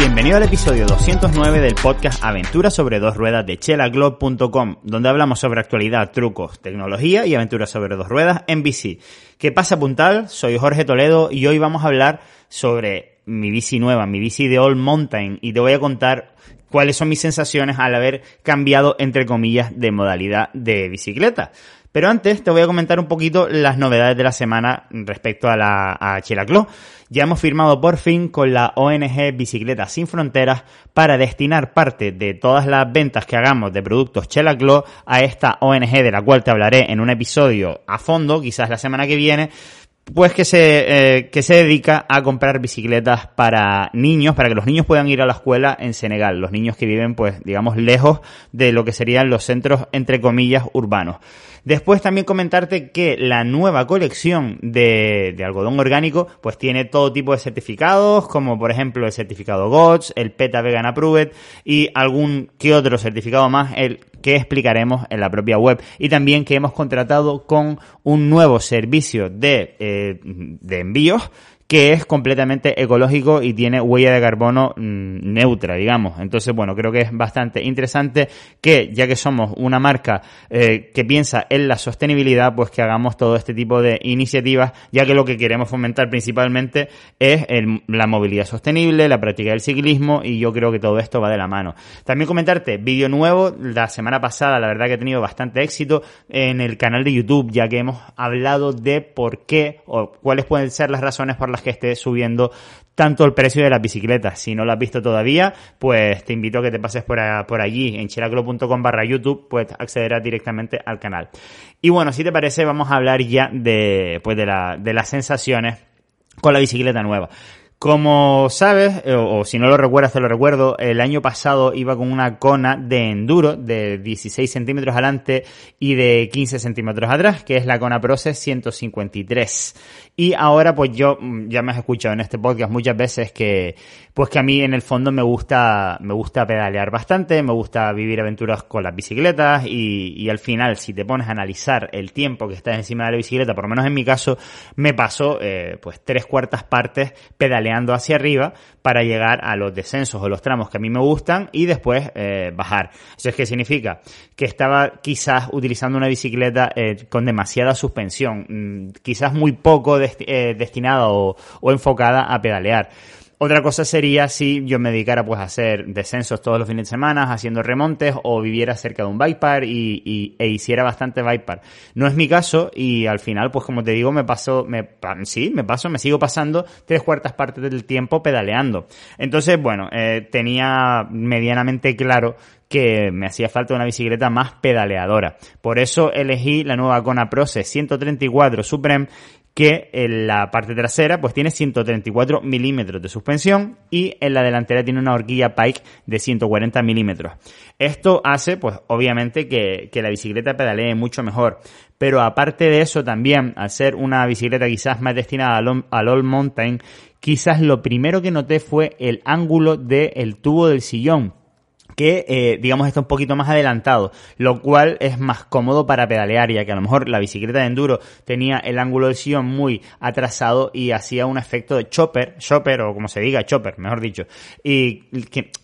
Bienvenido al episodio 209 del podcast Aventuras sobre dos ruedas de chelaglob.com, donde hablamos sobre actualidad, trucos, tecnología y aventuras sobre dos ruedas en bici. ¿Qué pasa, puntal? Soy Jorge Toledo y hoy vamos a hablar sobre mi bici nueva, mi bici de All Mountain y te voy a contar cuáles son mis sensaciones al haber cambiado, entre comillas, de modalidad de bicicleta. Pero antes te voy a comentar un poquito las novedades de la semana respecto a la a Chilacló. Ya hemos firmado por fin con la ONG Bicicletas Sin Fronteras para destinar parte de todas las ventas que hagamos de productos Chelaclo a esta ONG de la cual te hablaré en un episodio a fondo, quizás la semana que viene, pues que se, eh, que se dedica a comprar bicicletas para niños, para que los niños puedan ir a la escuela en Senegal, los niños que viven, pues, digamos, lejos de lo que serían los centros, entre comillas, urbanos. Después también comentarte que la nueva colección de, de, algodón orgánico pues tiene todo tipo de certificados, como por ejemplo el certificado GOTS, el PETA Vegan Approved y algún que otro certificado más, el que explicaremos en la propia web. Y también que hemos contratado con un nuevo servicio de, eh, de envíos que es completamente ecológico y tiene huella de carbono mm, neutra, digamos. Entonces, bueno, creo que es bastante interesante que, ya que somos una marca eh, que piensa en la sostenibilidad, pues que hagamos todo este tipo de iniciativas, ya que lo que queremos fomentar principalmente es la movilidad sostenible, la práctica del ciclismo, y yo creo que todo esto va de la mano. También comentarte, vídeo nuevo, la semana pasada, la verdad que he tenido bastante éxito en el canal de YouTube, ya que hemos hablado de por qué o cuáles pueden ser las razones por las que esté subiendo tanto el precio de las bicicletas. Si no lo has visto todavía, pues te invito a que te pases por, por allí, en chiraclo.com barra YouTube, pues accederás directamente al canal. Y bueno, si te parece, vamos a hablar ya de, pues de, la, de las sensaciones con la bicicleta nueva. Como sabes, eh, o, si no lo recuerdas, te lo recuerdo, el año pasado iba con una cona de enduro de 16 centímetros adelante y de 15 centímetros atrás, que es la Kona Process 153. Y ahora pues yo mm, ya me has escuchado en este podcast muchas veces que pues que a mí en el fondo me gusta me gusta pedalear bastante, me gusta vivir aventuras con las bicicletas y, y al final si te pones a analizar el tiempo que estás encima de la bicicleta, por lo menos en mi caso me paso eh, pues tres cuartas partes pedaleando hacia arriba para llegar a los descensos o los tramos que a mí me gustan y después eh, bajar. Eso es que significa que estaba quizás utilizando una bicicleta eh, con demasiada suspensión, mm, quizás muy poco eh, destinada o, enfocada a pedalear. Otra cosa sería si yo me dedicara pues a hacer descensos todos los fines de semana, haciendo remontes o viviera cerca de un bike park y, e hiciera bastante bike park. No es mi caso y al final pues como te digo me paso, me, sí, me paso, me sigo pasando tres cuartas partes del tiempo pedaleando. Entonces bueno, eh, tenía medianamente claro que me hacía falta una bicicleta más pedaleadora. Por eso elegí la nueva Kona Process 134 Supreme que en la parte trasera pues tiene 134 milímetros de suspensión y en la delantera tiene una horquilla Pike de 140 milímetros. Esto hace pues obviamente que, la bicicleta pedalee mucho mejor, pero aparte de eso también al ser una bicicleta quizás más destinada al, al all mountain, quizás lo primero que noté fue el ángulo del tubo del sillón que eh, digamos está un poquito más adelantado, lo cual es más cómodo para pedalear, ya que a lo mejor la bicicleta de enduro tenía el ángulo del sillón muy atrasado y hacía un efecto de chopper, chopper o como se diga, chopper, mejor dicho, y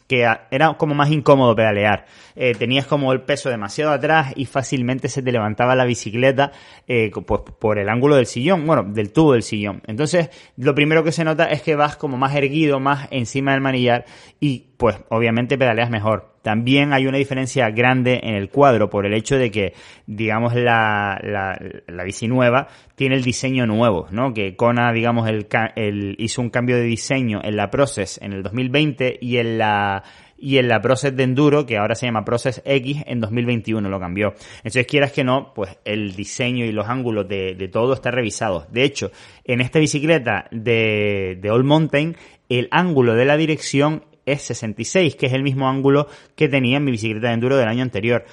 que era como más incómodo pedalear. Eh, tenías como el peso demasiado atrás y fácilmente se te levantaba la bicicleta eh, pues, por el ángulo del sillón, bueno, del tubo del sillón. Entonces, lo primero que se nota es que vas como más erguido, más encima del manillar y pues obviamente pedaleas mejor. También hay una diferencia grande en el cuadro por el hecho de que, digamos, la, la, la bici nueva tiene el diseño nuevo, ¿no? Que Kona, digamos, el, el, hizo un cambio de diseño en la Process en el 2020 y en la y en la Process de Enduro, que ahora se llama Process X, en 2021 lo cambió. Entonces, quieras que no, pues el diseño y los ángulos de, de todo está revisado. De hecho, en esta bicicleta de, de All Mountain, el ángulo de la dirección es 66, que es el mismo ángulo que tenía en mi bicicleta de enduro del año anterior.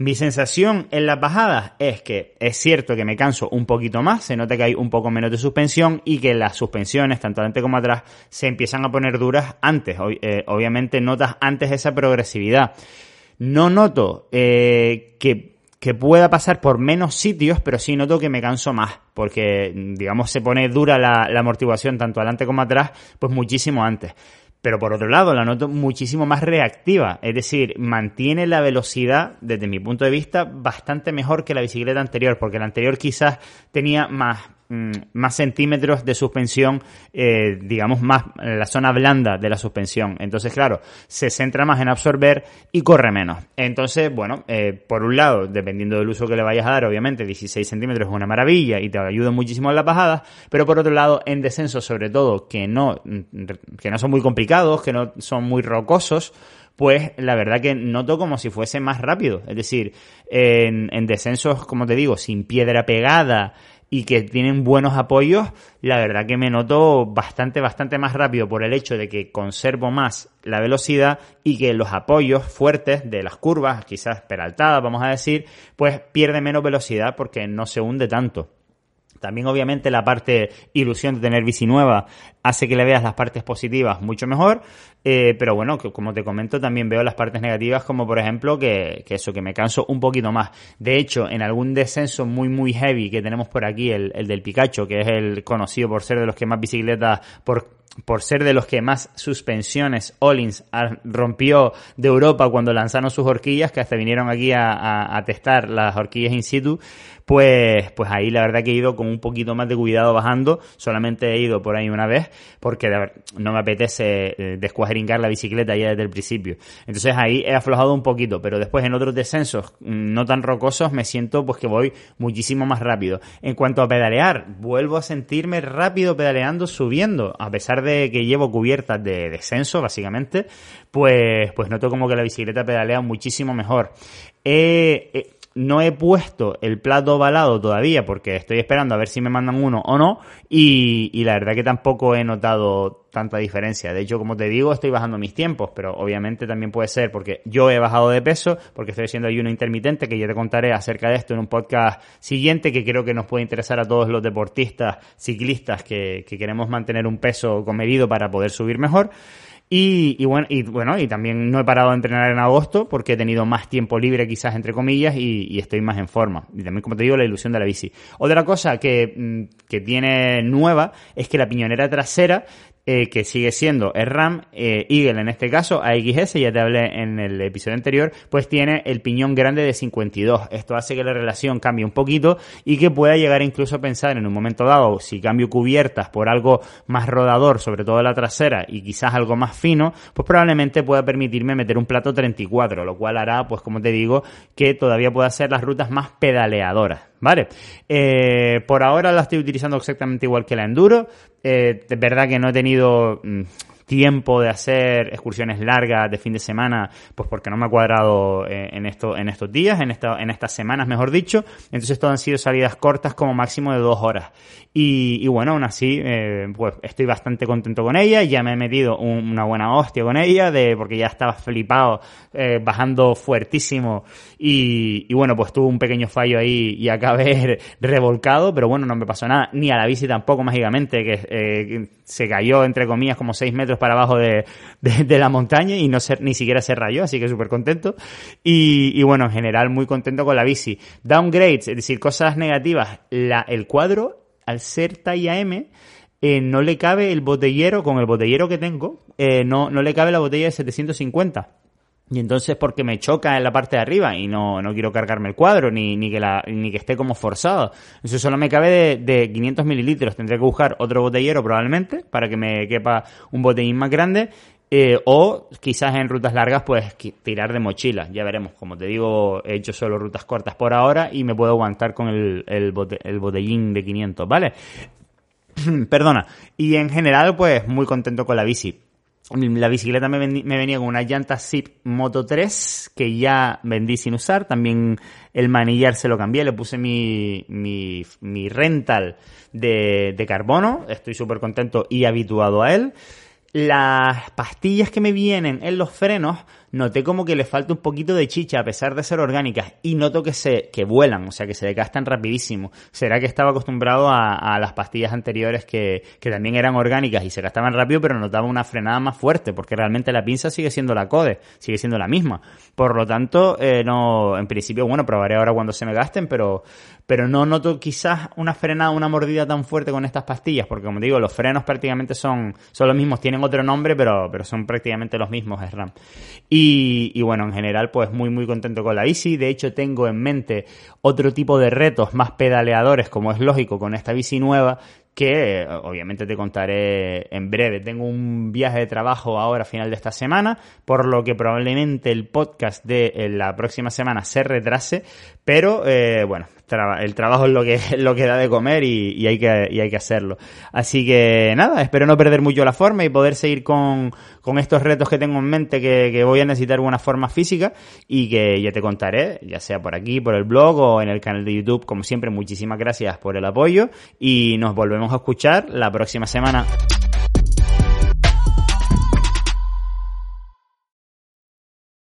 Mi sensación en las bajadas es que es cierto que me canso un poquito más, se nota que hay un poco menos de suspensión y que las suspensiones, tanto adelante como atrás, se empiezan a poner duras antes. Eh, obviamente notas antes esa progresividad. No noto eh, que, que pueda pasar por menos sitios, pero sí noto que me canso más, porque digamos se pone dura la, la amortiguación tanto adelante como atrás, pues muchísimo antes pero por otro lado la noto muchísimo más reactiva, es decir, mantiene la velocidad desde mi punto de vista bastante mejor que la bicicleta anterior, porque la anterior quizás tenía más más centímetros de suspensión, eh, digamos, más en la zona blanda de la suspensión. Entonces, claro, se centra más en absorber y corre menos. Entonces, bueno, eh, por un lado, dependiendo del uso que le vayas a dar, obviamente 16 centímetros es una maravilla y te ayuda muchísimo en las bajadas, pero por otro lado, en descenso, sobre todo, que no, que no son muy complicados, que no son muy rocosos, pues la verdad que noto como si fuese más rápido. Es decir, en, en descensos, como te digo, sin piedra pegada, y que tienen buenos apoyos, la verdad que me noto bastante, bastante más rápido por el hecho de que conservo más la velocidad y que los apoyos fuertes de las curvas, quizás peraltadas, vamos a decir, pues pierde menos velocidad porque no se hunde tanto. También obviamente la parte ilusión de tener bici nueva hace que le veas las partes positivas mucho mejor, eh, pero bueno, que, como te comento, también veo las partes negativas como por ejemplo que, que, eso, que me canso un poquito más. De hecho, en algún descenso muy muy heavy que tenemos por aquí, el, el del Picacho, que es el conocido por ser de los que más bicicletas por por ser de los que más suspensiones Ollins rompió de Europa cuando lanzaron sus horquillas, que hasta vinieron aquí a, testar las horquillas in situ, pues, pues ahí la verdad que he ido con un poquito más de cuidado bajando, solamente he ido por ahí una vez, porque no me apetece eh, descuajeringar la bicicleta ya desde el principio. Entonces ahí he aflojado un poquito, pero después en otros descensos mm, no tan rocosos me siento pues que voy muchísimo más rápido. En cuanto a pedalear, vuelvo a sentirme rápido pedaleando, subiendo, a pesar de que llevo cubiertas de descenso, básicamente, pues, pues noto como que la bicicleta pedalea muchísimo mejor. Eh, no he puesto el plato ovalado todavía porque estoy esperando a ver si me mandan uno o no y, y, la verdad que tampoco he notado tanta diferencia. De hecho, como te digo, estoy bajando mis tiempos, pero obviamente también puede ser porque yo he bajado de peso, porque estoy haciendo ayuno intermitente, que ya te contaré acerca de esto en un podcast siguiente que creo que nos puede interesar a todos los deportistas, ciclistas que, que queremos mantener un peso comedido para poder subir mejor. Y, bueno, y bueno, y también no he parado de entrenar en agosto porque he tenido más tiempo libre quizás entre comillas y, y, estoy más en forma. Y también, como te digo, la ilusión de la bici. Otra cosa que, mm, que tiene nueva es que la piñonera trasera eh, que sigue siendo el RAM, eh, Eagle en este caso, AXS, ya te hablé en el episodio anterior, pues tiene el piñón grande de 52. Esto hace que la relación cambie un poquito y que pueda llegar incluso a pensar en un momento dado, si cambio cubiertas por algo más rodador, sobre todo la trasera, y quizás algo más fino, pues probablemente pueda permitirme meter un plato 34, lo cual hará, pues como te digo, que todavía pueda ser las rutas más pedaleadoras. ¿Vale? Eh, por ahora la estoy utilizando exactamente igual que la Enduro. Eh, es verdad que no he tenido mm, tiempo de hacer excursiones largas de fin de semana, pues porque no me ha cuadrado eh, en, esto, en estos días, en, esta, en estas semanas, mejor dicho. Entonces, todo han sido salidas cortas como máximo de dos horas. Y, y bueno, aún así, eh, pues estoy bastante contento con ella. Ya me he metido una buena hostia con ella, de, porque ya estaba flipado, eh, bajando fuertísimo. Y, bueno, pues tuve un pequeño fallo ahí y acabé revolcado, pero bueno, no me pasó nada. Ni a la bici tampoco, mágicamente, que se cayó, entre comillas, como seis metros para abajo de, de, la montaña y no ser, ni siquiera se rayó, así que súper contento. Y, y, bueno, en general muy contento con la bici. Downgrades, es decir, cosas negativas. La, el cuadro, al ser talla M, eh, no le cabe el botellero, con el botellero que tengo, eh, no, no le cabe la botella de 750. Y entonces porque me choca en la parte de arriba y no, no quiero cargarme el cuadro ni, ni, que la, ni que esté como forzado. Eso solo me cabe de, de 500 mililitros. Tendré que buscar otro botellero probablemente para que me quepa un botellín más grande. Eh, o quizás en rutas largas pues tirar de mochila. Ya veremos. Como te digo, he hecho solo rutas cortas por ahora y me puedo aguantar con el, el, el botellín de 500, ¿vale? Perdona. Y en general pues muy contento con la bici. La bicicleta me, venía con una llanta Zip Moto 3 que ya vendí sin usar. También el manillar se lo cambié, le puse mi, mi, mi rental de, de carbono. Estoy súper contento y habituado a él. Las pastillas que me vienen en los frenos noté como que le falta un poquito de chicha a pesar de ser orgánicas y noto que se que vuelan, o sea que se desgastan rapidísimo. ¿Será que estaba acostumbrado a, las pastillas anteriores que, que, también eran orgánicas y se gastaban rápido pero notaba una frenada más fuerte porque realmente la pinza sigue siendo la CODE, sigue siendo la misma. Por lo tanto, eh, no, en principio, bueno, probaré ahora cuando se me gasten, pero, pero no noto quizás una frenada, una mordida tan fuerte con estas pastillas porque como digo, los frenos prácticamente son, son los mismos, tienen otro nombre, pero, pero son prácticamente los mismos SRAM. Y, y bueno, en general, pues muy, muy contento con la bici. De hecho, tengo en mente otro tipo de retos más pedaleadores, como es lógico, con esta bici nueva, que obviamente te contaré en breve. Tengo un viaje de trabajo ahora a final de esta semana, por lo que probablemente el podcast de eh, la próxima semana se retrase, pero eh, bueno, el trabajo es lo que, lo que da de comer y, hay que, hay que hacerlo. Así que nada, espero no perder mucho la forma y poder seguir con, con estos retos que tengo en mente que, que voy a necesitar una forma física y que ya te contaré, ya sea por aquí, por el blog o en el canal de YouTube. Como siempre, muchísimas gracias por el apoyo y nos volvemos a escuchar la próxima semana.